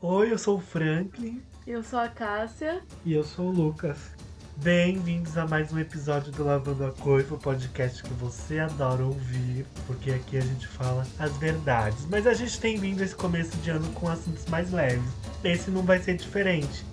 Oi, eu sou o Franklin. Eu sou a Cássia. E eu sou o Lucas. Bem-vindos a mais um episódio do Lavando a Coisa, o podcast que você adora ouvir, porque aqui a gente fala as verdades. Mas a gente tem vindo esse começo de ano com assuntos mais leves. Esse não vai ser diferente.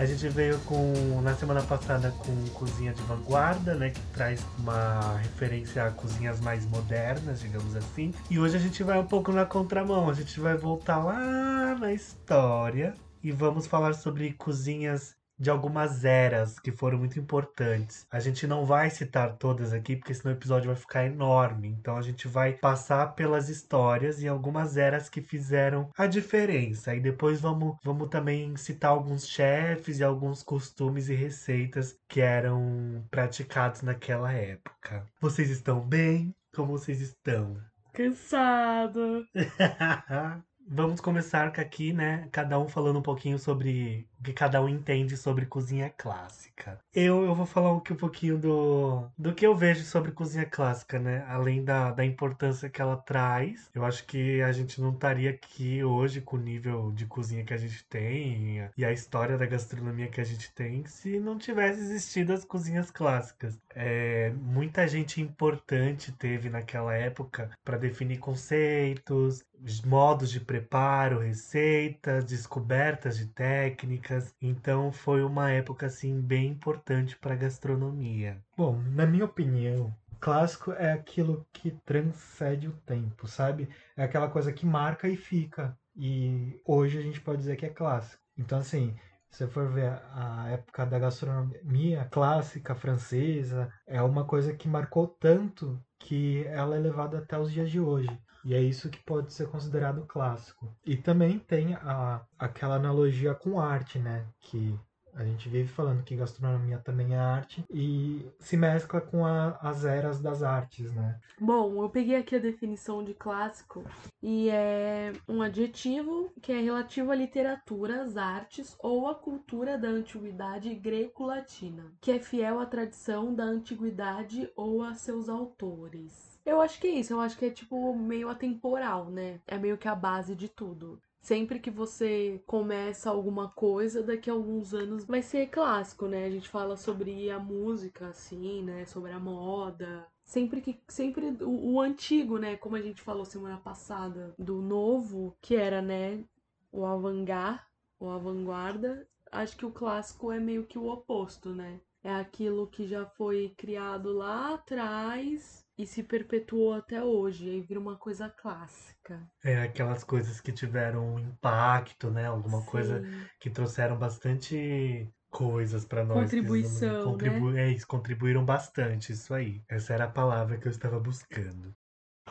A gente veio com na semana passada com cozinha de vanguarda, né, que traz uma referência a cozinhas mais modernas, digamos assim. E hoje a gente vai um pouco na contramão. A gente vai voltar lá na história e vamos falar sobre cozinhas de algumas eras que foram muito importantes. A gente não vai citar todas aqui, porque senão o episódio vai ficar enorme. Então a gente vai passar pelas histórias e algumas eras que fizeram a diferença. E depois vamos, vamos também citar alguns chefes e alguns costumes e receitas que eram praticados naquela época. Vocês estão bem? Como vocês estão? Cansado. Vamos começar aqui, né? Cada um falando um pouquinho sobre o que cada um entende sobre cozinha clássica. Eu, eu vou falar um, pouquinho do, do que eu vejo sobre cozinha clássica, né? Além da, da importância que ela traz. Eu acho que a gente não estaria aqui hoje com o nível de cozinha que a gente tem e a história da gastronomia que a gente tem se não tivesse existido as cozinhas clássicas. É, muita gente importante teve naquela época para definir conceitos, modos de preparo, receitas, descobertas de técnicas então foi uma época assim bem importante para a gastronomia. Bom, na minha opinião, clássico é aquilo que transcende o tempo, sabe? É aquela coisa que marca e fica. E hoje a gente pode dizer que é clássico. Então assim, se você for ver a época da gastronomia clássica francesa, é uma coisa que marcou tanto que ela é levada até os dias de hoje. E é isso que pode ser considerado clássico. E também tem a, aquela analogia com arte, né? Que a gente vive falando que gastronomia também é arte e se mescla com a, as eras das artes, né? Bom, eu peguei aqui a definição de clássico e é um adjetivo que é relativo à literatura, às artes ou à cultura da antiguidade greco-latina, que é fiel à tradição da antiguidade ou a seus autores. Eu acho que é isso, eu acho que é tipo meio atemporal, né? É meio que a base de tudo. Sempre que você começa alguma coisa, daqui a alguns anos vai ser clássico, né? A gente fala sobre a música, assim, né? Sobre a moda. Sempre que. Sempre o, o antigo, né? Como a gente falou semana passada, do novo, que era, né? O avant-garde, o avant-guarda. Acho que o clássico é meio que o oposto, né? É aquilo que já foi criado lá atrás e se perpetuou até hoje, e aí vira uma coisa clássica. É, aquelas coisas que tiveram um impacto, né? Alguma Sim. coisa que trouxeram bastante coisas para nós. Contribuição, contribu né? É, isso, contribuíram bastante, isso aí. Essa era a palavra que eu estava buscando.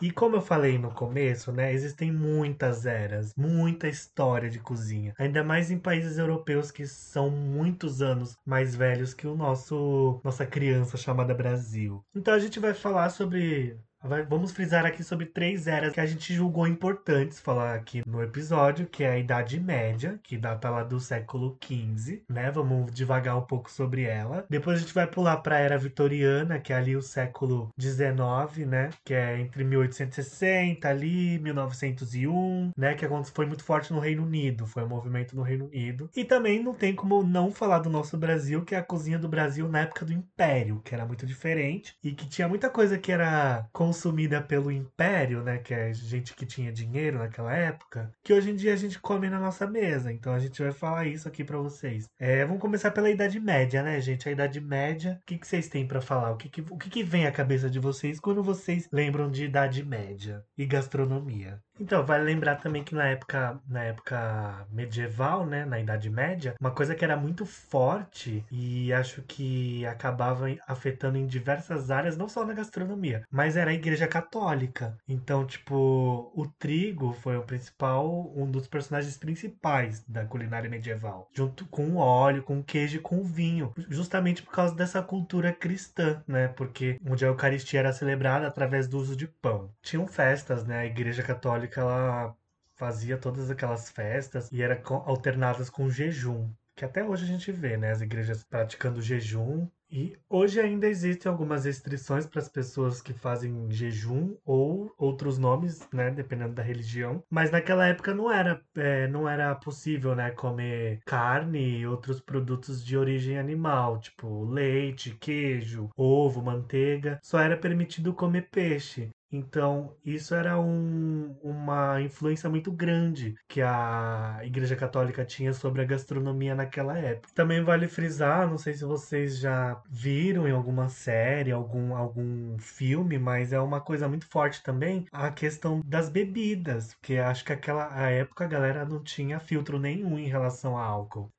E como eu falei no começo, né, existem muitas eras, muita história de cozinha, ainda mais em países europeus que são muitos anos mais velhos que o nosso nossa criança chamada Brasil. Então a gente vai falar sobre Vamos frisar aqui sobre três eras que a gente julgou importantes falar aqui no episódio, que é a Idade Média, que data lá do século XV, né? Vamos devagar um pouco sobre ela. Depois a gente vai pular para a Era Vitoriana, que é ali o século XIX, né? Que é entre 1860 ali, 1901, né? Que foi muito forte no Reino Unido, foi um movimento no Reino Unido. E também não tem como não falar do nosso Brasil, que é a cozinha do Brasil na época do Império, que era muito diferente e que tinha muita coisa que era consumida pelo império, né, que é gente que tinha dinheiro naquela época, que hoje em dia a gente come na nossa mesa. Então a gente vai falar isso aqui para vocês. É, vamos começar pela Idade Média, né, gente? A Idade Média, o que, que vocês têm para falar? O, que, que, o que, que vem à cabeça de vocês quando vocês lembram de Idade Média e gastronomia? Então, vale lembrar também que na época, na época medieval, né, na Idade Média, uma coisa que era muito forte e acho que acabava afetando em diversas áreas, não só na gastronomia, mas era a Igreja Católica. Então, tipo, o trigo foi o principal, um dos personagens principais da culinária medieval, junto com o óleo, com o queijo e com o vinho, justamente por causa dessa cultura cristã, né? Porque onde a Eucaristia era celebrada através do uso de pão. Tinham festas, né? A Igreja Católica que ela fazia todas aquelas festas e era alternadas com jejum. Que até hoje a gente vê, né? As igrejas praticando jejum E hoje ainda existem algumas restrições para as pessoas que fazem jejum ou outros nomes, né, dependendo da religião. Mas naquela época não era, é, não era possível, né, comer carne e outros produtos de origem animal, tipo leite, queijo, ovo, manteiga. Só era permitido comer peixe. Então, isso era um, uma influência muito grande que a Igreja Católica tinha sobre a gastronomia naquela época. Também vale frisar, não sei se vocês já viram em alguma série, algum, algum filme, mas é uma coisa muito forte também a questão das bebidas, porque acho que aquela a época a galera não tinha filtro nenhum em relação a álcool.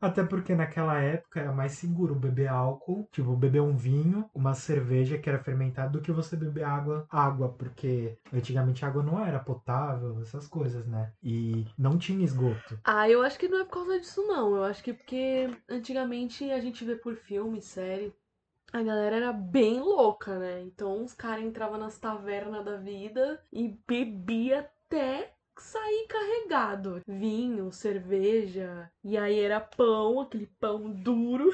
Até porque naquela época era mais seguro beber álcool, tipo, beber um vinho, uma cerveja que era fermentada, do que você beber água, água, porque antigamente a água não era potável, essas coisas, né? E não tinha esgoto. Ah, eu acho que não é por causa disso, não. Eu acho que porque antigamente a gente vê por filme, série, a galera era bem louca, né? Então os caras entravam nas tavernas da vida e bebia até sair carregado. Vinho, cerveja, e aí era pão, aquele pão duro.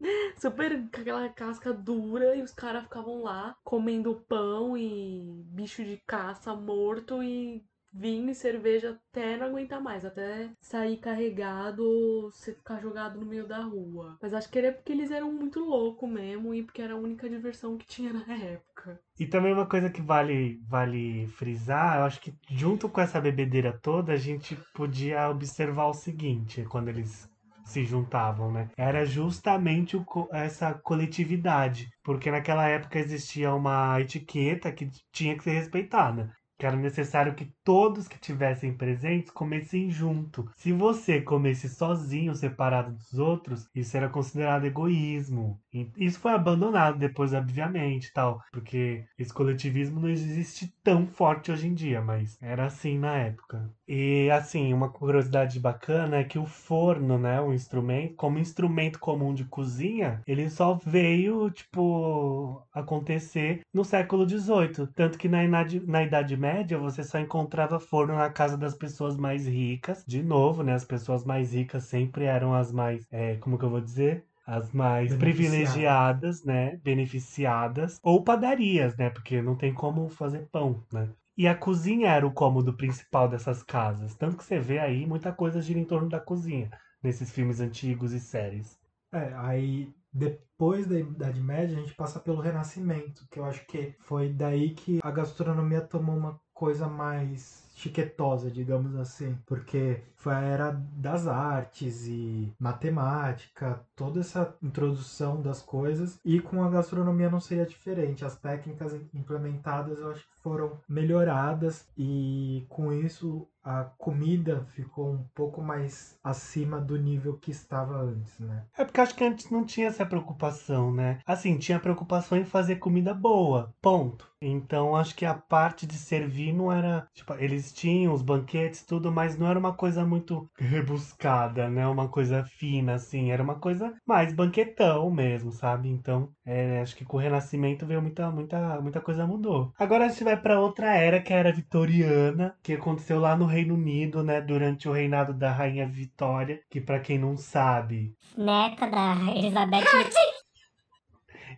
Super com aquela casca dura e os caras ficavam lá comendo pão e bicho de caça morto e vinho e cerveja até não aguentar mais, até sair carregado ou ficar jogado no meio da rua. Mas acho que era porque eles eram muito loucos mesmo e porque era a única diversão que tinha na época. E também uma coisa que vale, vale frisar, eu acho que junto com essa bebedeira toda, a gente podia observar o seguinte, quando eles se juntavam, né? Era justamente o, essa coletividade, porque naquela época existia uma etiqueta que tinha que ser respeitada que era necessário que todos que tivessem presentes comessem junto. Se você comesse sozinho, separado dos outros, isso era considerado egoísmo. Isso foi abandonado depois, obviamente, tal, porque esse coletivismo não existe tão forte hoje em dia, mas era assim na época. E assim, uma curiosidade bacana é que o forno, né, o instrumento, como instrumento comum de cozinha, ele só veio, tipo, acontecer no século XVIII. Tanto que na Idade, na Idade Média você só encontrava forno na casa das pessoas mais ricas. De novo, né, as pessoas mais ricas sempre eram as mais, é, como que eu vou dizer? as mais privilegiadas, né, beneficiadas, ou padarias, né, porque não tem como fazer pão, né. E a cozinha era o cômodo principal dessas casas. Tanto que você vê aí muita coisa gira em torno da cozinha nesses filmes antigos e séries. É, aí depois da Idade Média a gente passa pelo Renascimento, que eu acho que foi daí que a gastronomia tomou uma coisa mais chiquetosa, digamos assim, porque foi a era das artes e matemática, toda essa introdução das coisas, e com a gastronomia não seria diferente. As técnicas implementadas eu acho que foram melhoradas e com isso a comida ficou um pouco mais acima do nível que estava antes, né? É porque acho que antes não tinha essa preocupação, né? Assim, tinha preocupação em fazer comida boa, ponto. Então acho que a parte de servir não era. Tipo, eles tinham os banquetes, tudo, mas não era uma coisa muito rebuscada, né? Uma coisa fina, assim. Era uma coisa mais banquetão mesmo, sabe? Então, é, acho que com o Renascimento veio muita, muita, muita coisa mudou. Agora a gente vai para outra era, que é a era vitoriana, que aconteceu lá no Reino Unido, né? Durante o reinado da Rainha Vitória, que para quem não sabe. Neta da Elizabeth.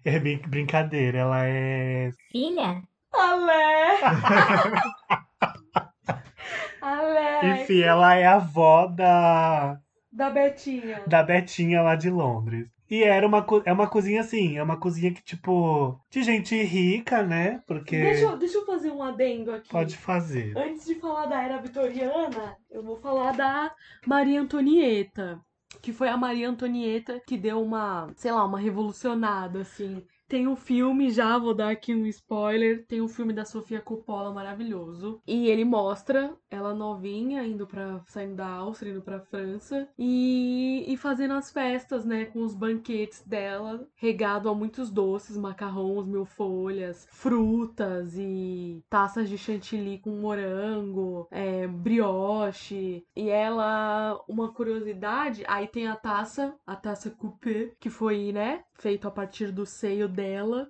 É bem brincadeira, ela é. Filha? Alé! Alé! Enfim, ela é a avó da. Da Betinha. Da Betinha lá de Londres. E era uma, é uma cozinha assim, é uma cozinha que, tipo, de gente rica, né? Porque. Deixa, eu- deixa eu fazer um adendo aqui. Pode fazer. Antes de falar da era vitoriana, eu vou falar da Maria Antonieta. Que foi a Maria Antonieta que deu uma, sei lá, uma revolucionada, assim. Tem um filme, já vou dar aqui um spoiler. Tem um filme da Sofia Coppola maravilhoso. E ele mostra ela novinha, indo pra. saindo da Áustria, indo pra França. E, e fazendo as festas, né? Com os banquetes dela, regado a muitos doces, macarrons, mil folhas, frutas e taças de chantilly com morango, é, brioche. E ela, uma curiosidade, aí tem a taça, a taça coupé, que foi, né? Feito a partir do seio dela,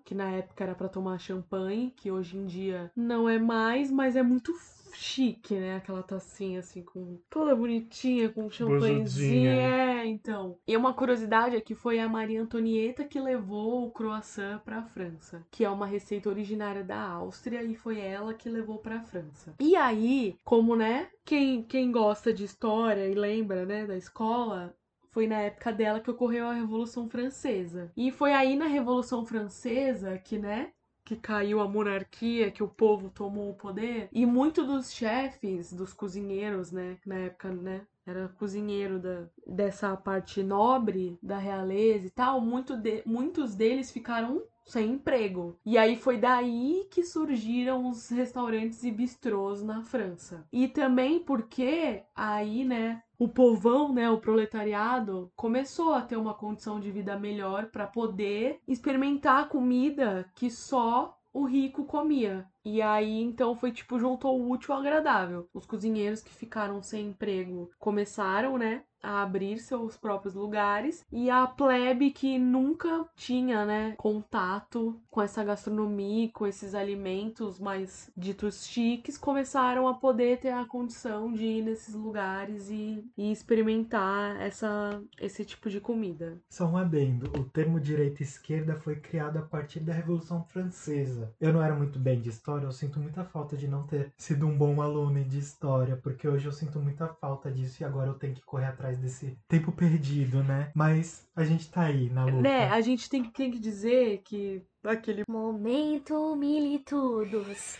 que na época era pra tomar champanhe, que hoje em dia não é mais, mas é muito chique, né? Aquela tacinha assim, com toda bonitinha, com champanhezinho. É, então. E uma curiosidade é que foi a Maria Antonieta que levou o croissant pra França, que é uma receita originária da Áustria e foi ela que levou pra França. E aí, como, né, quem, quem gosta de história e lembra, né, da escola, foi na época dela que ocorreu a Revolução Francesa. E foi aí na Revolução Francesa que, né, que caiu a monarquia, que o povo tomou o poder, e muitos dos chefes, dos cozinheiros, né, na época, né, era cozinheiro da, dessa parte nobre da realeza e tal, muito de, muitos deles ficaram sem emprego. E aí foi daí que surgiram os restaurantes e bistrôs na França. E também porque aí, né, o povão, né, o proletariado, começou a ter uma condição de vida melhor para poder experimentar comida que só o rico comia. E aí, então, foi tipo, juntou o útil ao agradável. Os cozinheiros que ficaram sem emprego começaram, né, a abrir seus próprios lugares e a plebe que nunca tinha, né, contato com essa gastronomia, com esses alimentos mais ditos chiques, começaram a poder ter a condição de ir nesses lugares e, e experimentar essa, esse tipo de comida. Só um adendo. O termo direita esquerda foi criado a partir da Revolução Francesa. Eu não era muito bem de história, eu sinto muita falta de não ter sido um bom aluno de história, porque hoje eu sinto muita falta disso e agora eu tenho que correr atrás desse tempo perdido, né? Mas a gente tá aí na luta. Né, a gente tem, tem que dizer que aquele Momento Militudos.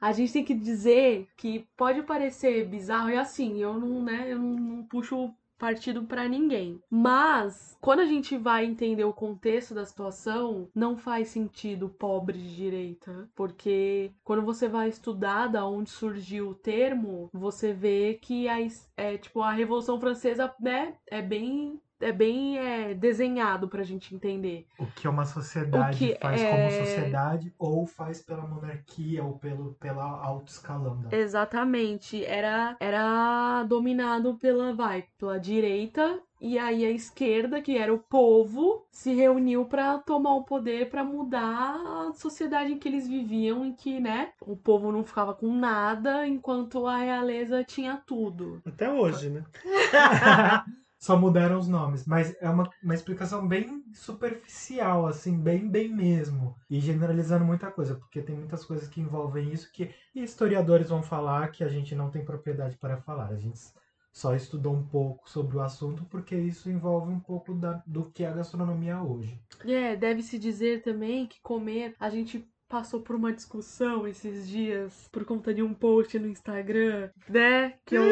A gente tem que dizer que pode parecer bizarro e assim, eu não, né, eu não, não puxo partido pra ninguém. Mas quando a gente vai entender o contexto da situação, não faz sentido pobre de direita, porque quando você vai estudar da onde surgiu o termo, você vê que a, é tipo a Revolução Francesa, né, é bem é bem é, desenhado pra gente entender. O que uma sociedade que faz é- como sociedade ou faz pela monarquia ou pelo pela alto escalão da Exatamente, era era dominado pela vai, pela direita e aí a esquerda, que era o povo, se reuniu pra tomar o poder pra mudar a sociedade em que eles viviam, em que, né, o povo não ficava com nada, enquanto a realeza tinha tudo. Até hoje, né? Só mudaram os nomes, mas é uma, uma explicação bem superficial, assim, bem, bem mesmo. E generalizando muita coisa, porque tem muitas coisas que envolvem isso que historiadores vão falar que a gente não tem propriedade para falar. A gente só estudou um pouco sobre o assunto porque isso envolve um pouco da, do que é a gastronomia hoje. É, deve-se dizer também que comer, a gente passou por uma discussão esses dias por conta de um post no Instagram, né? Que eu...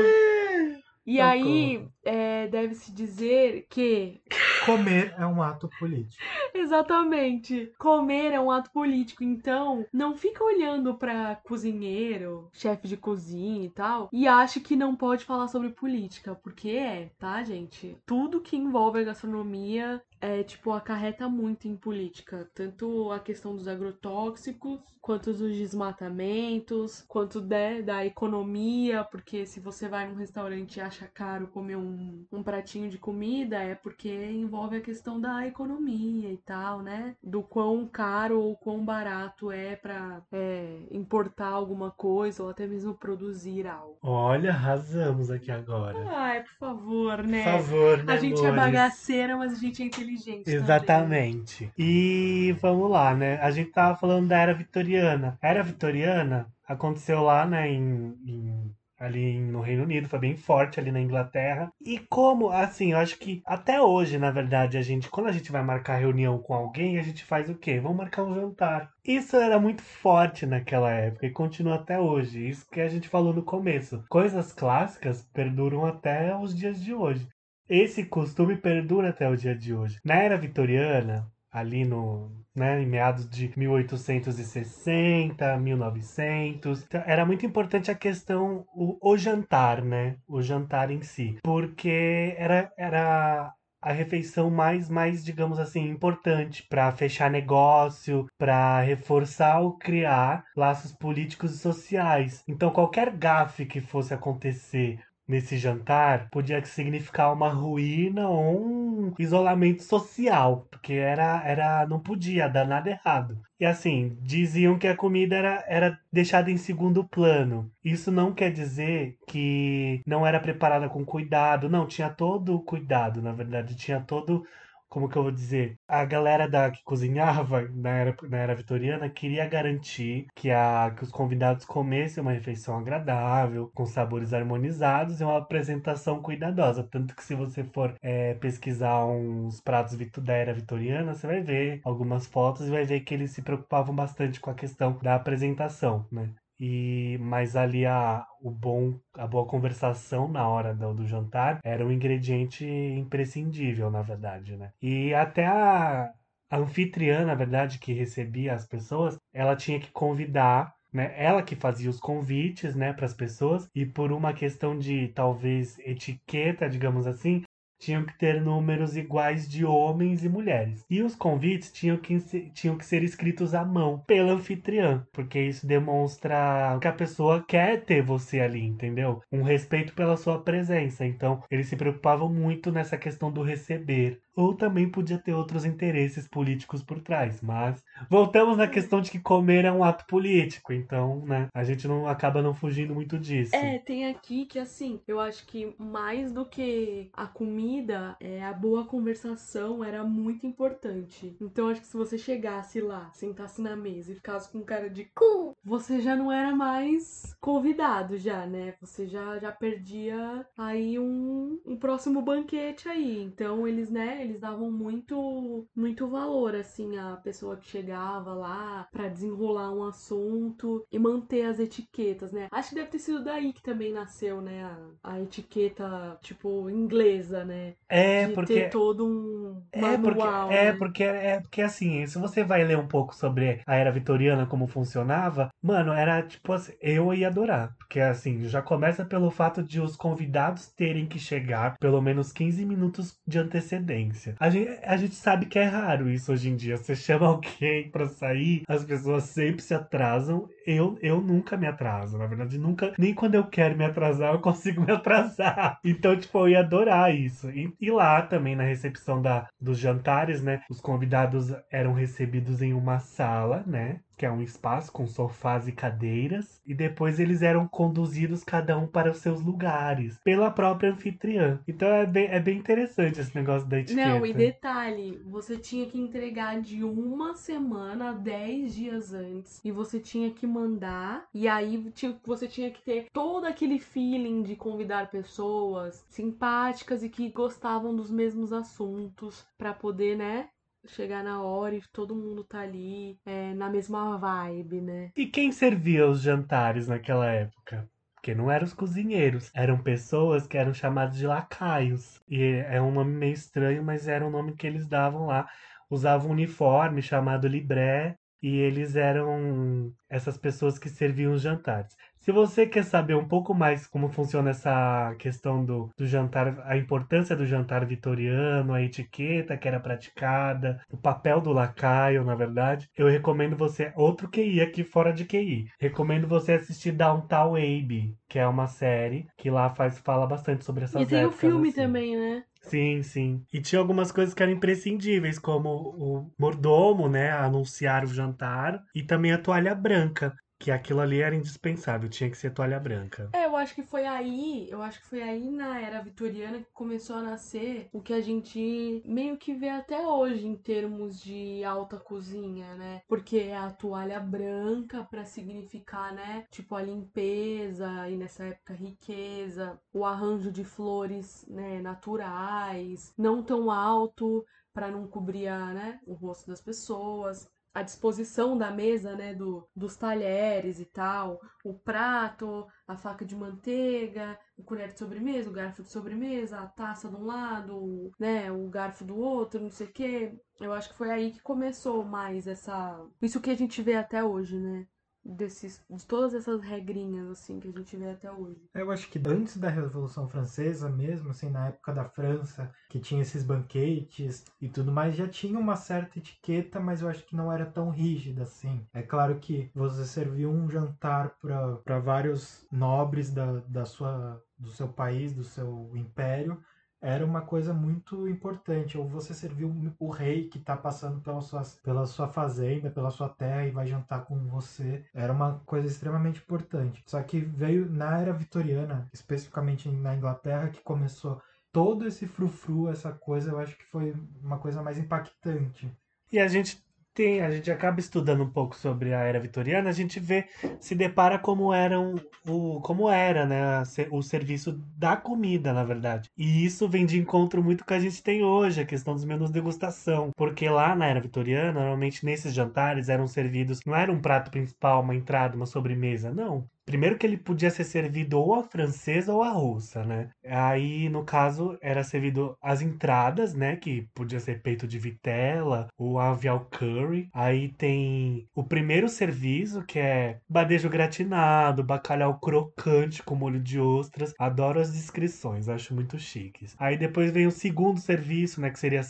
E Socorro. aí, é, deve-se dizer que Comer é um ato político. Exatamente. Comer é um ato político, então não fica olhando pra cozinheiro, chefe de cozinha e tal, e acha que não pode falar sobre política, porque é, tá, gente? Tudo que envolve a gastronomia é, tipo, acarreta muito em política. Tanto a questão dos agrotóxicos, quanto dos desmatamentos, quanto né, da economia, porque se você vai num restaurante e acha caro comer um, um pratinho de comida, é porque envolve a questão da economia e tal, né? Do quão caro ou quão barato é pra é, importar alguma coisa ou até mesmo produzir algo. Olha, arrasamos aqui agora. Ai, por favor, né? Por favor, né, A gente é amores? bagaceira, mas a gente é inteligente. Também. Exatamente. E vamos lá, né? A gente tava falando da era vitoriana. A era vitoriana aconteceu lá, né, em, em- ali no Reino Unido, foi bem forte ali na Inglaterra. E como, assim, eu acho que até hoje, na verdade, a gente, quando a gente vai marcar reunião com alguém, a gente faz o quê? Vamos marcar um jantar. Isso era muito forte naquela época e continua até hoje. Isso que a gente falou no começo. Coisas clássicas perduram até os dias de hoje. Esse costume perdura até o dia de hoje. Na era vitoriana, ali no, né, em meados de 1860, 1900, então, era muito importante a questão o, o jantar, né? O jantar em si, porque era era a refeição mais, mais, digamos assim, importante para fechar negócio, para reforçar ou criar laços políticos e sociais. Então, qualquer gafe que fosse acontecer nesse jantar podia significar uma ruína ou um isolamento social, porque era, era não podia dar nada errado. E assim, diziam que a comida era, era deixada em segundo plano. Isso não quer dizer que não era preparada com cuidado, não, tinha todo o cuidado, na verdade, tinha todo como que eu vou dizer? A galera da, que cozinhava na era, na era vitoriana queria garantir que, a, que os convidados comessem uma refeição agradável, com sabores harmonizados e uma apresentação cuidadosa. Tanto que se você for é, pesquisar uns pratos da era vitoriana, você vai ver algumas fotos e vai ver que eles se preocupavam bastante com a questão da apresentação, né? E mas ali a, o bom, a boa conversação na hora do, do jantar era um ingrediente imprescindível, na verdade, né? E até a, a anfitriã, na verdade, que recebia as pessoas, ela tinha que convidar né? Ela que fazia os convites, né, para as pessoas e por uma questão de talvez etiqueta, digamos assim, tinham que ter números iguais de homens e mulheres. E os convites tinham que, tinham que ser escritos à mão pela anfitriã, porque isso demonstra que a pessoa quer ter você ali, entendeu? Um respeito pela sua presença. Então, eles se preocupavam muito nessa questão do receber ou também podia ter outros interesses políticos por trás. Mas voltamos na questão de que comer é um ato político, então, né, a gente não acaba não fugindo muito disso. É, tem aqui que assim, eu acho que mais do que a comida, é, a boa conversação era muito importante. Então, acho que se você chegasse lá, sentasse na mesa e ficasse com cara de cu, você já não era mais convidado já, né? Você já já perdia aí um, um próximo banquete aí. Então, eles, né, eles davam muito muito valor assim à pessoa que chegava lá para desenrolar um assunto e manter as etiquetas, né? Acho que deve ter sido daí que também nasceu, né, a, a etiqueta tipo inglesa, né? É, De porque ter todo um É porque, manual, é, né? porque é porque assim, se você vai ler um pouco sobre a era vitoriana, como funcionava, mano, era tipo assim, eu ia adorar. Porque assim, já começa pelo fato de os convidados terem que chegar pelo menos 15 minutos de antecedência. A gente, a gente sabe que é raro isso hoje em dia. Você chama alguém pra sair, as pessoas sempre se atrasam. Eu, eu nunca me atraso, na verdade, nunca, nem quando eu quero me atrasar, eu consigo me atrasar. Então, tipo, eu ia adorar isso. E, e lá também, na recepção da, dos jantares, né, os convidados eram recebidos em uma sala, né, que é um espaço com sofás e cadeiras, e depois eles eram conduzidos cada um para os seus lugares pela própria anfitriã. Então é bem, é bem interessante esse negócio da etiqueta. Não, e detalhe, você tinha que entregar de uma semana a 10 dias antes. E você tinha que mandar. E aí tinha- você tinha que ter todo aquele feeling de convidar pessoas simpáticas e que gostavam dos mesmos assuntos pra poder, né? Chegar na hora e todo mundo tá ali é, na mesma vibe, né? E quem servia os jantares naquela época? Porque não eram os cozinheiros, eram pessoas que eram chamadas de lacaios. E é um nome meio estranho, mas era um nome que eles davam lá. Usavam um uniforme chamado libré e eles eram essas pessoas que serviam os jantares. Se você quer saber um pouco mais como funciona essa questão do, do jantar, a importância do jantar vitoriano, a etiqueta que era praticada, o papel do lacaio, na verdade, eu recomendo você, outro QI aqui fora de QI, recomendo você assistir Downtown Abbey, que é uma série que lá faz, fala bastante sobre essas e tem o filme assim. também, né? Sim, sim. E tinha algumas coisas que eram imprescindíveis, como o mordomo, né, anunciar o jantar, e também a toalha branca, que aquilo ali era indispensável, tinha que ser toalha branca. É, eu acho que foi aí, eu acho que foi aí na era vitoriana que começou a nascer o que a gente meio que vê até hoje em termos de alta cozinha, né? Porque é a toalha branca pra significar, né, tipo a limpeza e nessa época riqueza, o arranjo de flores, né, naturais, não tão alto pra não cobrir, né, o rosto das pessoas a disposição da mesa, né, do, dos talheres e tal, o prato, a faca de manteiga, o colher de sobremesa, o garfo de sobremesa, a taça de um lado, né, o garfo do outro, não sei o quê. Eu acho que foi aí que começou mais essa, isso que a gente vê até hoje, né? Desses, de todas essas regrinhas assim que a gente vê até hoje. Eu acho que antes da Revolução Francesa mesmo, assim, na época da França, que tinha esses banquetes e tudo mais, já tinha uma certa etiqueta, mas eu acho que não era tão rígida assim. É claro que você serviu um jantar para vários nobres da, da sua do seu país, do seu império, era uma coisa muito importante. Ou você serviu o rei que está passando pela sua, pela sua fazenda, pela sua terra e vai jantar com você. Era uma coisa extremamente importante. Só que veio na era vitoriana, especificamente na Inglaterra, que começou todo esse frufru, essa coisa, eu acho que foi uma coisa mais impactante. E a gente tem, a gente acaba estudando um pouco sobre a era vitoriana, a gente vê, se depara como eram o como era, né, o serviço da comida, na verdade. E isso vem de encontro muito que a gente tem hoje, a questão dos menus degustação, porque lá na era vitoriana, normalmente nesses jantares eram servidos, não era um prato principal, uma entrada, uma sobremesa, não. Primeiro que ele podia ser servido ou a francesa ou a russa, né? Aí, no caso, era servido as entradas, né? Que podia ser peito de vitela, o avial curry. Aí tem o primeiro serviço, que é badejo gratinado, bacalhau crocante com molho de ostras. Adoro as descrições, acho muito chiques. Aí depois vem o segundo serviço, né? Que seria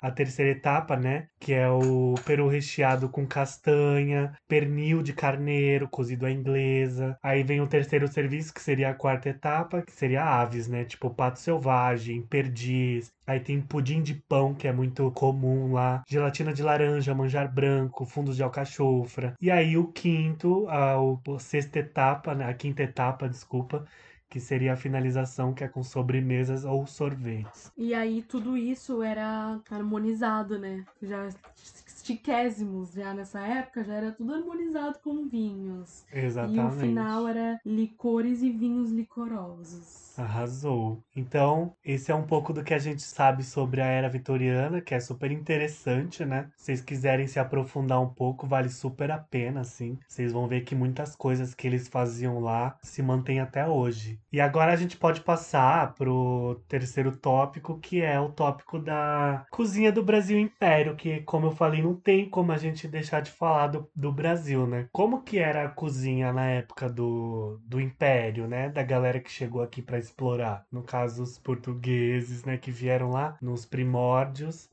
a terceira etapa, né? Que é o peru recheado com castanha, pernil de carneiro cozido à inglesa. Aí vem o terceiro serviço, que seria a quarta etapa, que seria aves, né? Tipo pato selvagem, perdiz. Aí tem pudim de pão, que é muito comum lá. Gelatina de laranja, manjar branco, fundos de alcachofra. E aí o quinto, a, a sexta etapa, né? A quinta etapa, desculpa, que seria a finalização, que é com sobremesas ou sorvetes. E aí tudo isso era harmonizado, né? Já chiquésimos já nessa época, já era tudo harmonizado com vinhos. Exatamente. E o final era licores e vinhos licorosos. Arrasou. Então, esse é um pouco do que a gente sabe sobre a era vitoriana, que é super interessante, né? Se vocês quiserem se aprofundar um pouco, vale super a pena, assim. Vocês vão ver que muitas coisas que eles faziam lá se mantêm até hoje. E agora a gente pode passar pro terceiro tópico, que é o tópico da cozinha do Brasil Império, que, como eu falei, não tem como a gente deixar de falar do, do Brasil, né? Como que era a cozinha na época do, do Império, né? Da galera que chegou aqui para explorar. No caso, os portugueses, né, que vieram lá nos primórdios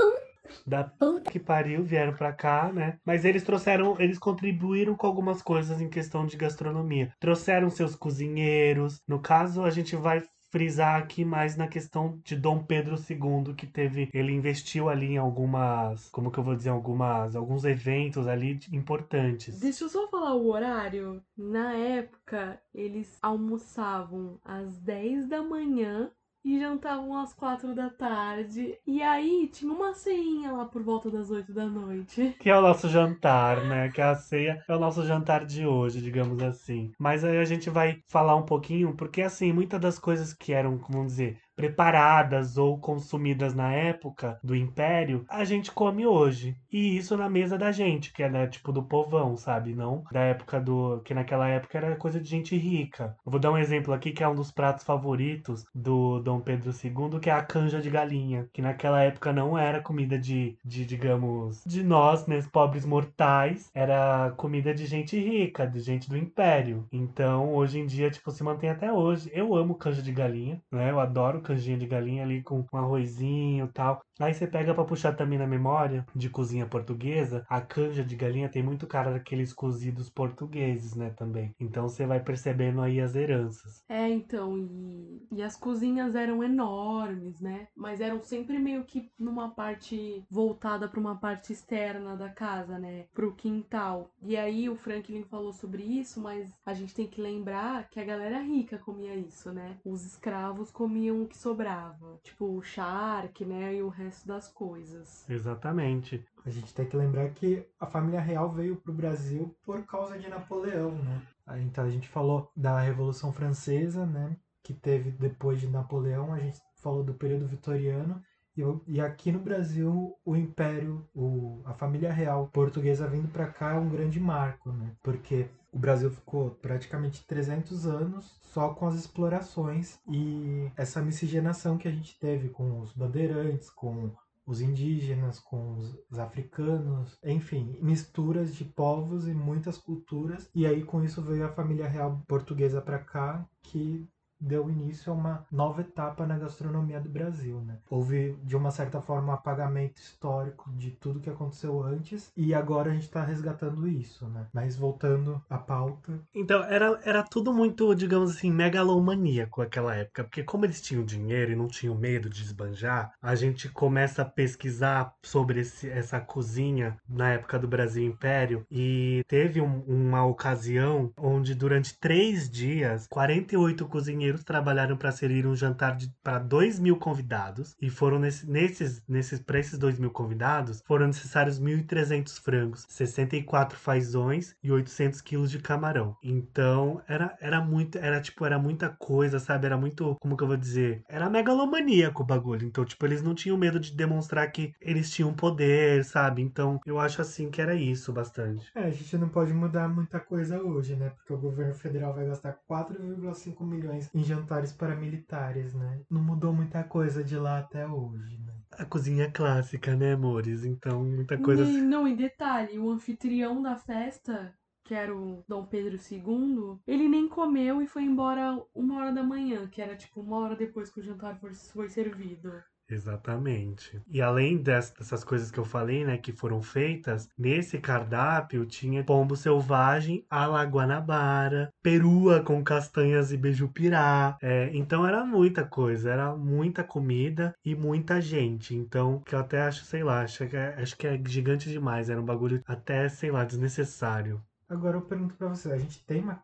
da que pariu, vieram para cá, né? Mas eles trouxeram, eles contribuíram com algumas coisas em questão de gastronomia. Trouxeram seus cozinheiros. No caso, a gente vai frisar aqui mais na questão de Dom Pedro II, que teve, ele investiu ali em algumas, como que eu vou dizer, algumas, alguns eventos ali importantes. Deixa eu só falar o horário. Na época, eles almoçavam às 10 da manhã e jantavam às quatro da tarde. E aí tinha uma ceinha lá por volta das oito da noite. Que é o nosso jantar, né? Que a ceia é o nosso jantar de hoje, digamos assim. Mas aí a gente vai falar um pouquinho, porque assim, muitas das coisas que eram, vamos dizer, preparadas ou consumidas na época do Império, a gente come hoje. E isso na mesa da gente, que é né, tipo do povão, sabe? Não da época do. que naquela época era coisa de gente rica. Eu vou dar um exemplo aqui que é um dos pratos favoritos do Dom Pedro II, que é a canja de galinha. Que naquela época não era comida de, de digamos, de nós, né, pobres mortais. Era comida de gente rica, de gente do Império. Então, hoje em dia, tipo, se mantém até hoje. Eu amo canja de galinha, né? Eu adoro canjinha de galinha ali com um arrozinho e tal. Aí você pega para puxar também na memória de cozinha portuguesa, a canja de galinha tem muito cara daqueles cozidos portugueses, né, também. Então você vai percebendo aí as heranças. É, então, e, e as cozinhas eram enormes, né? Mas eram sempre meio que numa parte voltada para uma parte externa da casa, né? Pro quintal. E aí o Franklin falou sobre isso, mas a gente tem que lembrar que a galera rica comia isso, né? Os escravos comiam o que sobrava. Tipo o charque, né? E o resto das coisas. Exatamente. A gente tem que lembrar que a família real veio para o Brasil por causa de Napoleão, né? Então a gente falou da Revolução Francesa, né? Que teve depois de Napoleão, a gente falou do período vitoriano e, aqui no Brasil, o Império, o, a família real portuguesa vindo para cá é um grande marco, né? Porque o Brasil ficou praticamente 300 anos só com as explorações e essa miscigenação que a gente teve com os bandeirantes, com os indígenas, com os africanos, enfim, misturas de povos e muitas culturas. E aí com isso veio a família real portuguesa para cá, que deu início a uma nova etapa na gastronomia do Brasil, né? Houve, de uma certa forma, um apagamento histórico de tudo que aconteceu antes e agora a gente tá resgatando isso, né? Mas voltando à pauta. Então, era, era tudo muito, digamos assim, megalomaníaco aquela época, porque como eles tinham dinheiro e não tinham medo de esbanjar, a gente começa a pesquisar sobre esse, essa cozinha na época do Brasil Império e teve um- uma ocasião onde durante três dias, 48 cozinheiros trabalharam para servir um jantar para 2 mil convidados e foram nesse- nesses, nesses, para esses 2 mil convidados, foram necessários 1.300 frangos, 64 fazões e 800 quilos de camarão. Então, era, era muito, era tipo, era muita coisa, sabe? Era muito, como que eu vou dizer? Era megalomaníaco o bagulho. Então, tipo, eles não tinham medo de demonstrar que eles tinham poder, sabe? Então, eu acho assim que era isso bastante. É, a gente não pode mudar muita coisa hoje, né? Porque o governo federal vai gastar 4,5 milhões em jantares paramilitares, né? Não mudou muita coisa de lá até hoje, né? A cozinha clássica, né, amores? Então, muita coisa. E, não, e detalhe, o anfitrião da festa, que era o Dom Pedro II, ele nem comeu e foi embora uma hora da manhã, que era tipo uma hora depois que o jantar foi, foi servido. Exatamente. E além des- dessas coisas que eu falei, né, que foram feitas, nesse cardápio tinha pombo selvagem la Guanabara, perua com castanhas e beijupirá. É, então era muita coisa, era muita comida e muita gente. Então, que eu até acho, sei lá, acho que é, acho que é gigante demais. Era um bagulho até, sei lá, desnecessário. Agora eu pergunto pra você, a gente tem uma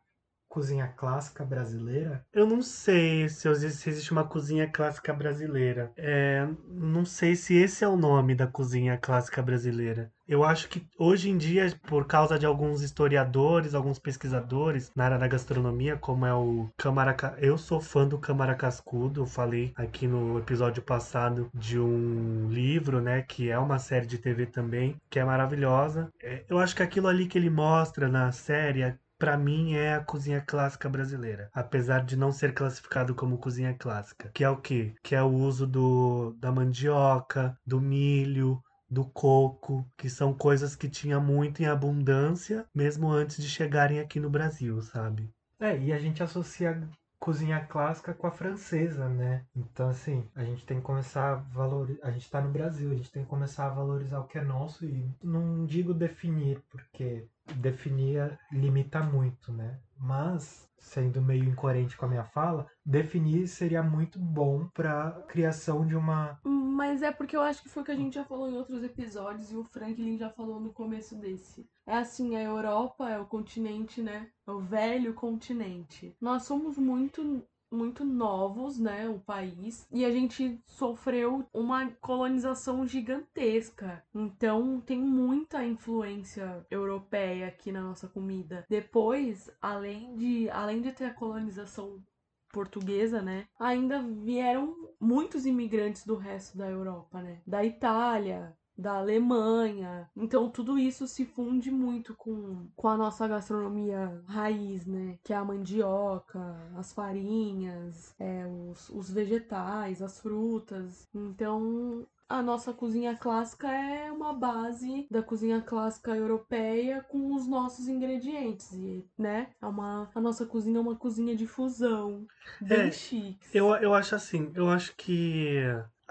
cozinha clássica brasileira? Eu não sei se, existe uma cozinha clássica brasileira. É, não sei se esse é o nome da cozinha clássica brasileira. Eu acho que hoje em dia, por causa de alguns historiadores, alguns pesquisadores na área da gastronomia, como é o Câmara... Eu sou fã do Câmara Cascudo, eu falei aqui no episódio passado de um livro, né, que é uma série de TV também, que é maravilhosa. É, Eu acho que aquilo ali que ele mostra na série Pra mim é a cozinha clássica brasileira, apesar de não ser classificado como cozinha clássica. Que é o quê? Que é o uso do, da mandioca, do milho, do coco, que são coisas que tinha muito em abundância, mesmo antes de chegarem aqui no Brasil, sabe? É, e a gente associa cozinha clássica com a francesa, né? Então, assim, a gente tem que começar a valorizar. A gente tá no Brasil, a gente tem que começar a valorizar o que é nosso e não digo definir, porque definir limita muito, né? Mas, sendo meio incoerente com a minha fala, definir seria muito bom para criação de uma. Mas é porque eu acho que foi o que a gente já falou em outros episódios e o Franklin já falou no começo desse. É assim, a Europa é o continente, né? É o velho continente. Nós somos muito muito novos, né, o país, e a gente sofreu uma colonização gigantesca. Então tem muita influência europeia aqui na nossa comida. Depois, além de além de ter a colonização portuguesa, né? Ainda vieram muitos imigrantes do resto da Europa, né? Da Itália, da Alemanha. Então tudo isso se funde muito com, com a nossa gastronomia raiz, né? Que é a mandioca, as farinhas, é, os, os vegetais, as frutas. Então a nossa cozinha clássica é uma base da cozinha clássica europeia com os nossos ingredientes, e, né? É uma, a nossa cozinha é uma cozinha de fusão, bem É, chique. Eu, eu acho assim, eu acho que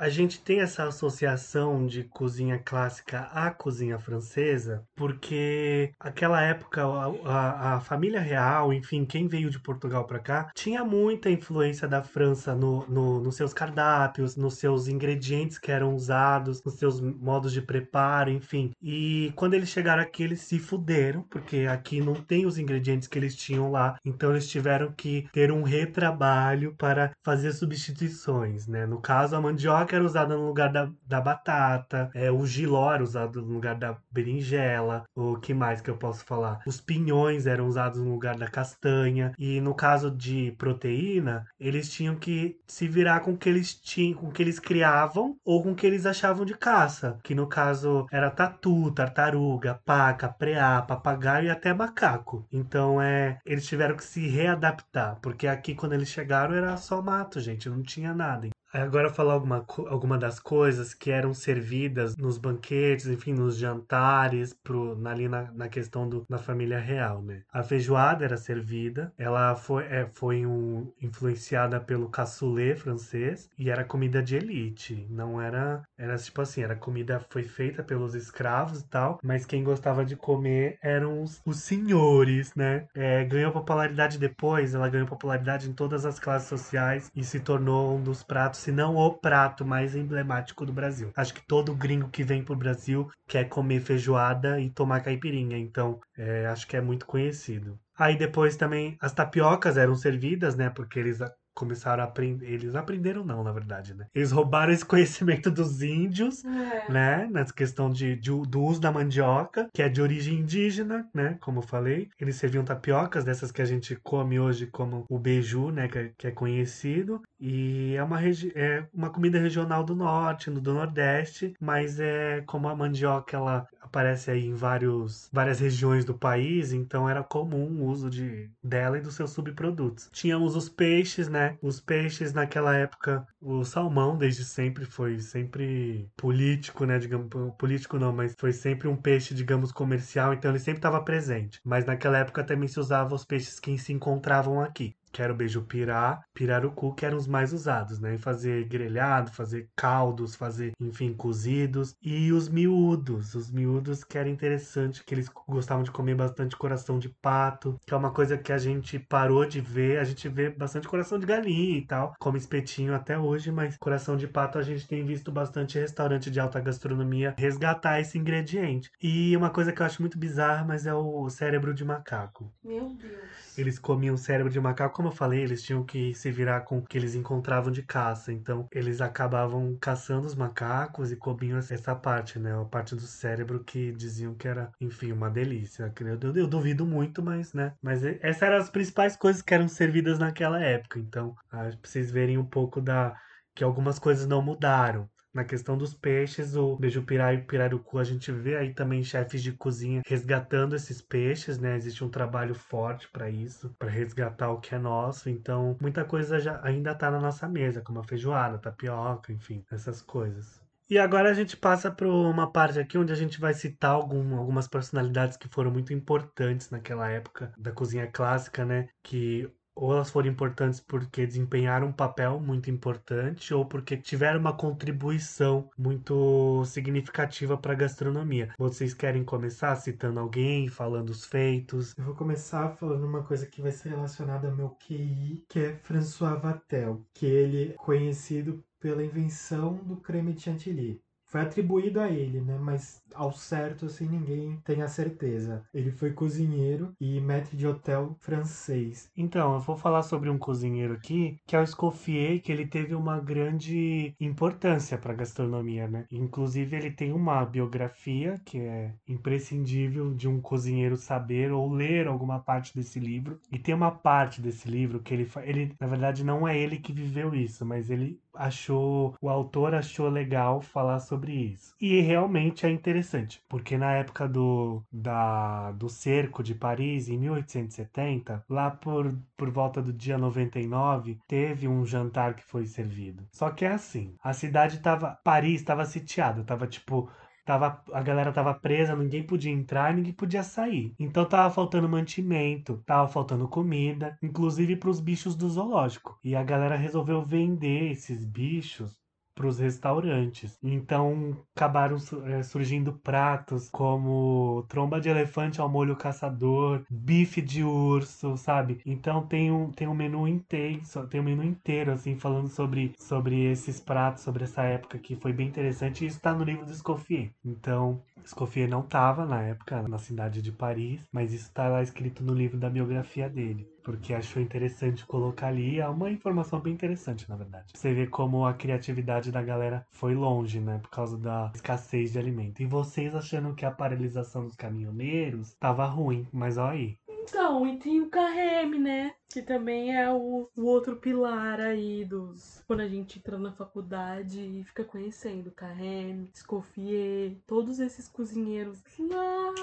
a gente tem essa associação de cozinha clássica à cozinha francesa, porque aquela época a, a- a família real, enfim, quem veio de Portugal para cá, tinha muita influência da França no, no- nos seus cardápios, nos seus ingredientes que eram usados, nos seus modos de preparo, enfim. E quando eles chegaram aqui, eles se fuderam, porque aqui não tem os ingredientes que eles tinham lá, então eles tiveram que ter um retrabalho para fazer substituições, né? No caso, a mandioca era usada no lugar da, da batata, é, o giló era usado no lugar da berinjela, o que mais que eu posso falar? Os pinhões eram usados no lugar da castanha, e no caso de proteína, eles tinham que se virar com o que eles tinham, com o que eles criavam ou com o que eles achavam de caça, que no caso era tatu, tartaruga, paca, preá, papagaio e até macaco. Então é, eles tiveram que se readaptar, porque aqui quando eles chegaram era só mato, gente, não tinha nada. Agora falar alguma, alguma das coisas que eram servidas nos banquetes, enfim, nos jantares, pro, ali na, na questão do, da família real, né? A feijoada era servida, ela foi, é, foi um, influenciada pelo cassoulet francês e era comida de elite, não era, era tipo assim, era comida, foi feita pelos escravos e tal, mas quem gostava de comer eram os, os senhores, né? É, ganhou popularidade depois, ela ganhou popularidade em todas as classes sociais e se tornou um dos pratos, se não o prato mais emblemático do Brasil. Acho que todo gringo que vem pro Brasil quer comer feijoada e tomar caipirinha, então é, acho que é muito conhecido. Aí depois também as tapiocas eram servidas, né? Porque eles começaram a aprender. Eles aprenderam, não, na verdade, né? Eles roubaram esse conhecimento dos índios É. né? Nessa questão de, de- do uso da mandioca, que é de origem indígena, né? Como eu falei. Eles serviam tapiocas, dessas que a gente come hoje, como o beiju, né? Que, é- que é conhecido. E é uma, é uma comida regional do norte, no- do nordeste, mas é como a mandioca, ela aparece aí em vários, várias regiões do país, então era comum o uso de, dela e dos seus subprodutos. Tínhamos os peixes, né? Os peixes naquela época, o salmão desde sempre foi sempre político, né? Digamos, político não, mas foi sempre um peixe, digamos, comercial, então ele sempre estava presente. Mas naquela época também se usava os peixes que se encontravam aqui. Que era o beiju-pirá, pirarucu, que eram os mais usados, né? Fazer grelhado, fazer caldos, fazer, enfim, cozidos. E os miúdos, os miúdos que era interessante, que eles gostavam de comer bastante coração de pato, que é uma coisa que a gente parou de ver. A gente vê bastante coração de galinha e tal, come espetinho até hoje, mas coração de pato a gente tem visto bastante restaurante de alta gastronomia resgatar esse ingrediente. E uma coisa que eu acho muito bizarra, mas é o cérebro de macaco. Meu Deus. Eles comiam cérebro de macaco, como eu falei, eles tinham que se virar com o que eles encontravam de caça. Então, eles acabavam caçando os macacos e comiam essa parte, né? A parte do cérebro que diziam que era, enfim, uma delícia. Eu, eu- duvido muito, mas, né? Mas essas eram as principais coisas que eram servidas naquela época. Então, ah, pra vocês verem um pouco da que algumas coisas não mudaram. Na questão dos peixes, o beiju-pirá e o pirarucu, a gente vê aí também chefes de cozinha resgatando esses peixes, né? Existe um trabalho forte para isso, para resgatar o que é nosso. Então, muita coisa já ainda tá na nossa mesa, como a feijoada, tapioca, enfim, essas coisas. E agora a gente passa para uma parte aqui onde a gente vai citar algum- algumas personalidades que foram muito importantes naquela época da cozinha clássica, né? Que ou elas foram importantes porque desempenharam um papel muito importante, ou porque tiveram uma contribuição muito significativa para a gastronomia. Vocês querem começar citando alguém, falando os feitos? Eu vou começar falando uma coisa que vai ser relacionada ao meu QI, que é François Vatel, que ele é conhecido pela invenção do creme de chantilly. Foi atribuído a ele, né? Mas ao certo, assim, ninguém tem a certeza. Ele foi cozinheiro e maître de hotel francês. Então, eu vou falar sobre um cozinheiro aqui, que é o Escoffier, que ele teve uma grande importância para a gastronomia, né? Inclusive, ele tem uma biografia que é imprescindível de um cozinheiro saber ou ler alguma parte desse livro. E tem uma parte desse livro que ele, ele na verdade, não é ele que viveu isso, mas ele achou, o autor achou legal falar sobre isso. E realmente é interessante, porque na época do, da, do cerco de Paris, em 1870, lá por, por volta do dia 99, teve um jantar que foi servido. Só que é assim, a cidade tava, Paris estava sitiada, tava tipo Tava, a galera tava presa, ninguém podia entrar, ninguém podia sair. Então tava faltando mantimento, tava faltando comida, inclusive para os bichos do zoológico. E a galera resolveu vender esses bichos para os restaurantes. Então acabaram eh, surgindo pratos como tromba de elefante ao molho caçador, bife de urso, sabe? Então tem um, tem um menu intenso, tem um menu inteiro assim falando sobre, sobre esses pratos, sobre essa época que foi bem interessante. E isso tá no livro do Escoffier. Então Escoffier não estava na época na cidade de Paris, mas isso está lá escrito no livro da biografia dele. Porque achou interessante colocar ali. É uma informação bem interessante, na verdade. Você vê como a criatividade da galera foi longe, né? Por causa da escassez de alimento. E vocês achando que a paralisação dos caminhoneiros tava ruim, mas olha aí. Então, e tem o Carreme, né? Que também é o, o outro pilar aí dos. Quando a gente entra na faculdade e fica conhecendo Carreme, Escoffier, todos esses cozinheiros lá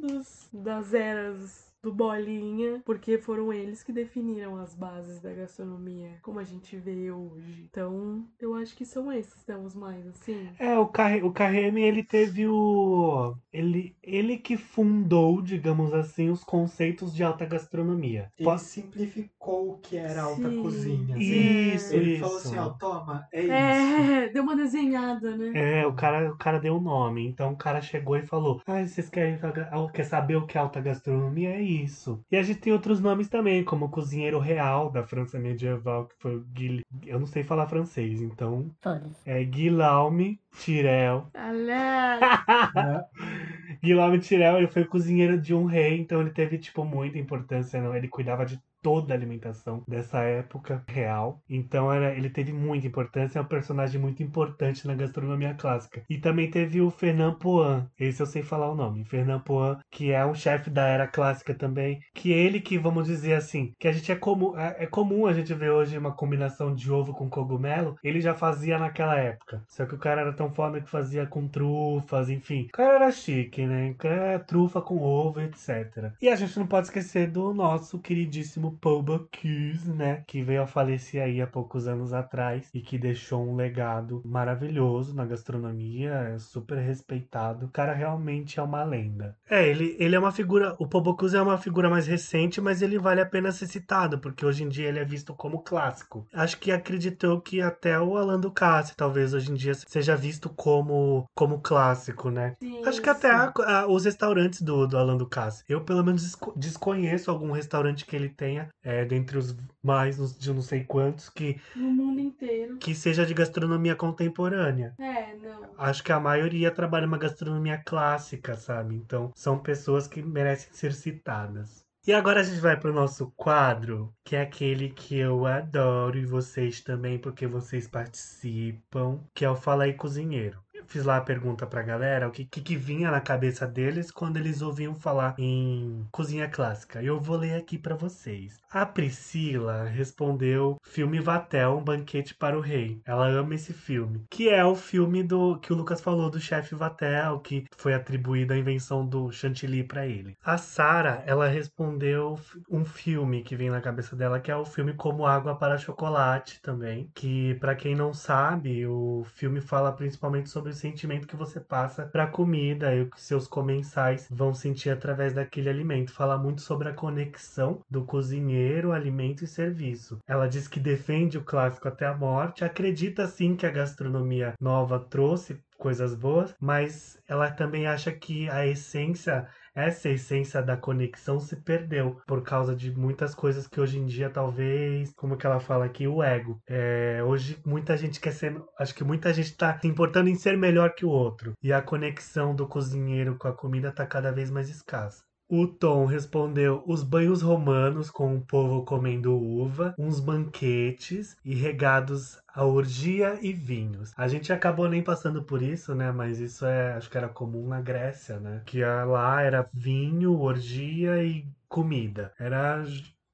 dos, das eras do Bolinha, porque foram eles que definiram as bases da gastronomia como a gente vê hoje. Então, eu acho que são esses temos mais, assim. É, o, Carre, o Carreme, ele teve o... Ele, ele que fundou, digamos assim, os conceitos de alta gastronomia. Ele simplificou o que era alta Sim. cozinha. assim. Isso, Ele isso. falou assim, ó, toma, é isso. É, deu uma desenhada, né? É, o cara, o cara deu o nome. Então o cara chegou e falou: Ah, vocês querem quer saber o que é alta gastronomia? É isso. E a gente tem outros nomes também, como o cozinheiro real da França medieval, que foi o Guil... Eu não sei falar francês, então Foda-se. é Guillaume Tirel. Guilherme Tirel, ele foi cozinheiro de um rei, então ele teve, tipo, muita importância, não? Ele cuidava de toda a alimentação dessa época real. Então era, ele teve muita importância, é um personagem muito importante na gastronomia clássica. E também teve o Fernand Poin, esse eu sei falar o nome, Fernand Poin, que é um chefe da era clássica também, que ele que, vamos dizer assim, que a gente é comum, é, é comum a gente ver hoje uma combinação de ovo com cogumelo, ele já fazia naquela época. Só que o cara era tão foda que fazia com trufas, enfim. O cara era chique, né? Cara trufa com ovo, etc. E a gente não pode esquecer do nosso queridíssimo Paul Bocuse, né? Que veio a falecer aí há poucos anos atrás e que deixou um legado maravilhoso na gastronomia, é super respeitado. O cara realmente é uma lenda. É, ele, ele é uma figura. O Paul Bocuse é uma figura mais recente, mas ele vale a pena ser citado, porque hoje em dia ele é visto como clássico. Acho que acreditou que até o Alan Ducasse, talvez hoje em dia seja visto como, como clássico, né? sim, Acho que até a- a- os restaurantes do, do Alan Ducasse. Eu, pelo menos, desco- desconheço algum restaurante que ele tenha, é, dentre os mais de não sei quantos, que, No mundo inteiro. que seja de gastronomia contemporânea. É, não. Acho que a maioria trabalha uma gastronomia clássica, sabe? Então, são pessoas que merecem ser citadas. E agora a gente vai pro nosso quadro, que é aquele que eu adoro e vocês também, porque vocês participam, que é o Fala aí Cozinheiro. Fiz lá a pergunta pra galera, o que, que, que vinha na cabeça deles quando eles ouviam falar em cozinha clássica. Eu vou ler aqui pra vocês. A Priscila respondeu filme Vatel, Um Banquete para o Rei. Ela ama esse filme, que é o filme do que o Lucas falou do chefe Vatel, que foi atribuída a invenção do chantilly pra ele. A Sara, ela respondeu um filme que vem na cabeça dela, que é o filme Como Água para Chocolate também, que pra quem não sabe, o filme fala principalmente sobre sentimento que você passa pra comida e o que seus comensais vão sentir através daquele alimento. Fala muito sobre a conexão do cozinheiro, alimento e serviço. Ela diz que defende o clássico até a morte, acredita sim que a gastronomia nova trouxe coisas boas, mas ela também acha que a essência essa essência da conexão se perdeu por causa de muitas coisas que hoje em dia talvez, como que ela fala aqui, o ego. É, hoje muita gente quer ser, acho que muita gente tá se importando em ser melhor que o outro e a conexão do cozinheiro com a comida tá cada vez mais escassa. O Tom respondeu os banhos romanos com o povo comendo uva, uns banquetes e regados a orgia e vinhos. A gente acabou nem passando por isso, né? Mas isso é, acho que era comum na Grécia, né? Que lá era vinho, orgia e comida. Era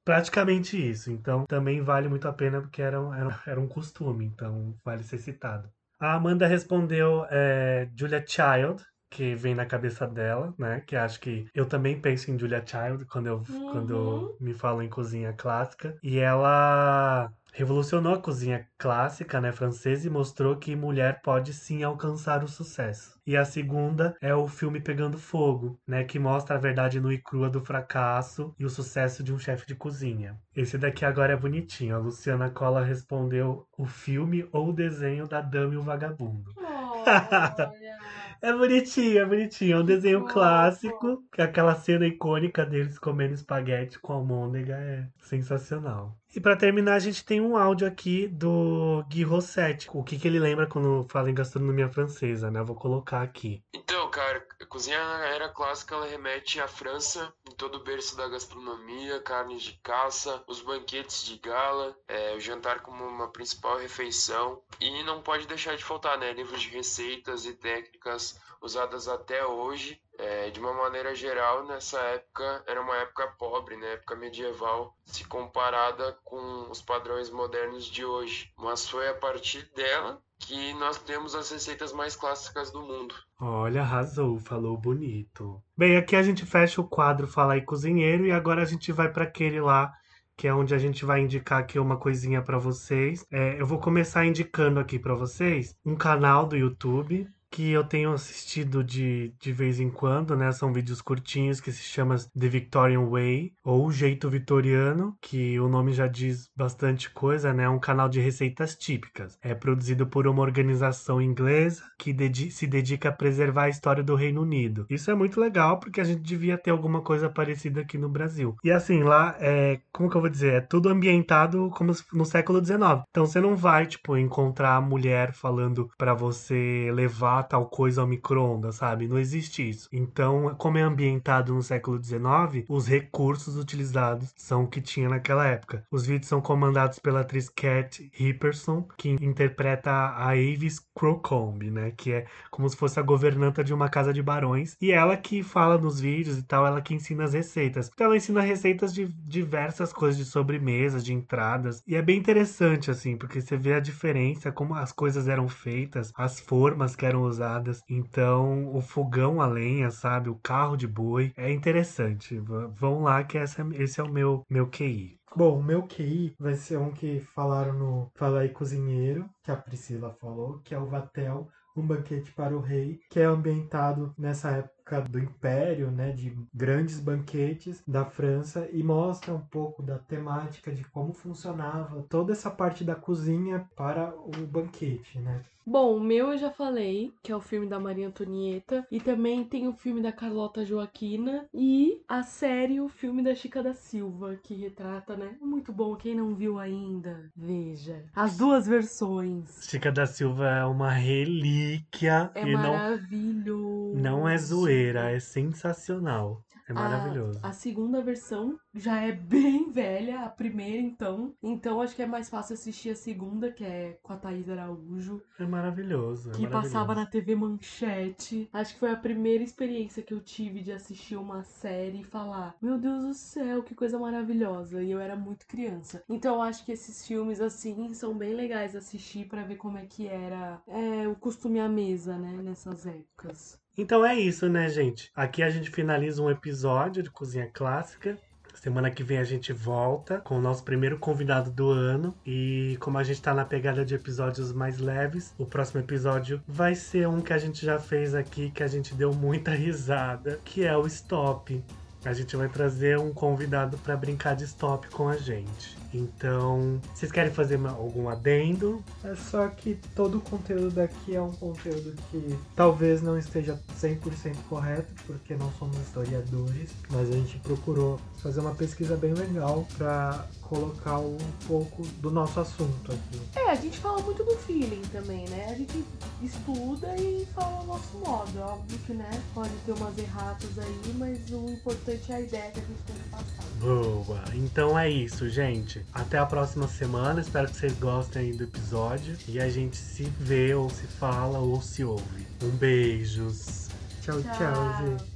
praticamente isso. Então também vale muito a pena porque era, era, era um costume. Então vale ser citado. A Amanda respondeu é, Julia Child, que vem na cabeça dela, né? Que acho que eu também penso em Julia Child quando eu, Uhum. quando me falo em cozinha clássica. E ela revolucionou a cozinha clássica, né, francesa e mostrou que mulher pode sim alcançar o sucesso. E a segunda é o filme Pegando Fogo, né, que mostra a verdade nua e crua do fracasso e o sucesso de um chefe de cozinha. Esse daqui agora é bonitinho. A Luciana Cola respondeu o filme ou o desenho da Dama e o Vagabundo. Olha. É bonitinho, é bonitinho. É um desenho fofo. clássico. Que aquela cena icônica deles comendo espaguete com almôndega é sensacional. E pra terminar, a gente tem um áudio aqui do Gui Rossetti. O que, que ele lembra quando fala em gastronomia francesa, né? Vou colocar aqui. Então, cara, a cozinha era clássica ela remete à França, em todo o berço da gastronomia, carnes de caça, os banquetes de gala, é, o jantar como uma principal refeição. E não pode deixar de faltar, né? Livros de receitas e técnicas usadas até hoje É, de uma maneira geral, nessa época era uma época pobre, né? época medieval, se comparada com os padrões modernos de hoje. Mas foi a partir dela que nós temos as receitas mais clássicas do mundo. Olha, arrasou, falou bonito. Bem, aqui a gente fecha o quadro Fala aí Cozinheiro e agora a gente vai para aquele lá que é onde a gente vai indicar aqui uma coisinha para vocês. É, eu vou começar indicando aqui para vocês um canal do YouTube que eu tenho assistido de, de vez em quando, né? São vídeos curtinhos que se chama The Victorian Way ou Jeito Vitoriano, que o nome já diz bastante coisa, né? É um canal de receitas típicas. É produzido por uma organização inglesa que dedi se dedica a preservar a história do Reino Unido. Isso é muito legal porque a gente devia ter alguma coisa parecida aqui no Brasil. E assim, lá é, como que eu vou dizer? É tudo ambientado como no século XIX. Então você não vai, tipo, encontrar a mulher falando para você levar tal coisa ao micro-ondas, sabe? Não existe isso. Então, como é ambientado no século XIX, os recursos utilizados são o que tinha naquela época. Os vídeos são comandados pela atriz Cat Hipperson, que interpreta a Avis Crocombe, né? Que é como se fosse a governanta de uma casa de barões. E ela que fala nos vídeos e tal, ela que ensina as receitas. Então, ela ensina receitas de diversas coisas, de sobremesas, de entradas. E é bem interessante, assim, porque você vê a diferença, como as coisas eram feitas, as formas que eram usadas. Então, o fogão a lenha, sabe? O carro de boi. É interessante. Vão lá que essa, esse é o meu, meu QI. Bom, o meu QI vai ser um que falaram no Fala Cozinheiro, que a Priscila falou, que é o Vatel, um banquete para o rei, que é ambientado nessa época do Império, né, de grandes banquetes da França e mostra um pouco da temática de como funcionava toda essa parte da cozinha para o banquete, né? Bom, o meu eu já falei, que é o filme da Maria Antonieta, e também tem o filme da Carlota Joaquina e a série O Filme da Chica da Silva, que retrata, né? Muito bom, quem não viu ainda, veja. As duas versões. Chica da Silva é uma relíquia É e não, maravilhoso. não é zoeira, é sensacional. É maravilhoso. A, a segunda versão já é bem velha, a primeira então. Então acho que é mais fácil assistir a segunda, que é com a Thaís Araújo, É maravilhoso. É que maravilhoso. passava na TV Manchete. Acho que foi a primeira experiência que eu tive de assistir uma série e falar: Meu Deus do céu, que coisa maravilhosa. E eu era muito criança. Então eu acho que esses filmes, assim, são bem legais de assistir pra ver como é que era é, o costume à mesa, né, nessas épocas. Então é isso, né, gente? Aqui a gente finaliza um episódio de Cozinha Clássica. Semana que vem a gente volta com o nosso primeiro convidado do ano. E como a gente tá na pegada de episódios mais leves, o próximo episódio vai ser um que a gente já fez aqui, que a gente deu muita risada, que é o Stop. A gente vai trazer um convidado para brincar de stop com a gente. Então, vocês querem fazer uma- algum adendo? É só que todo o conteúdo daqui é um conteúdo que talvez não esteja 100% correto, porque não somos historiadores, mas a gente procurou fazer uma pesquisa bem legal para colocar um pouco do nosso assunto aqui. É, a gente fala muito do feeling também, né? A gente estuda e fala o nosso modo. É óbvio que, né, pode ter umas erratas aí, mas o importante é a ideia que a gente tem que passar. Boa! Então é isso, gente. Até a próxima semana. Espero que vocês gostem aí do episódio. E a gente se vê, ou se fala, ou se ouve. Um beijos. Tchau, tchau, Tchau. gente.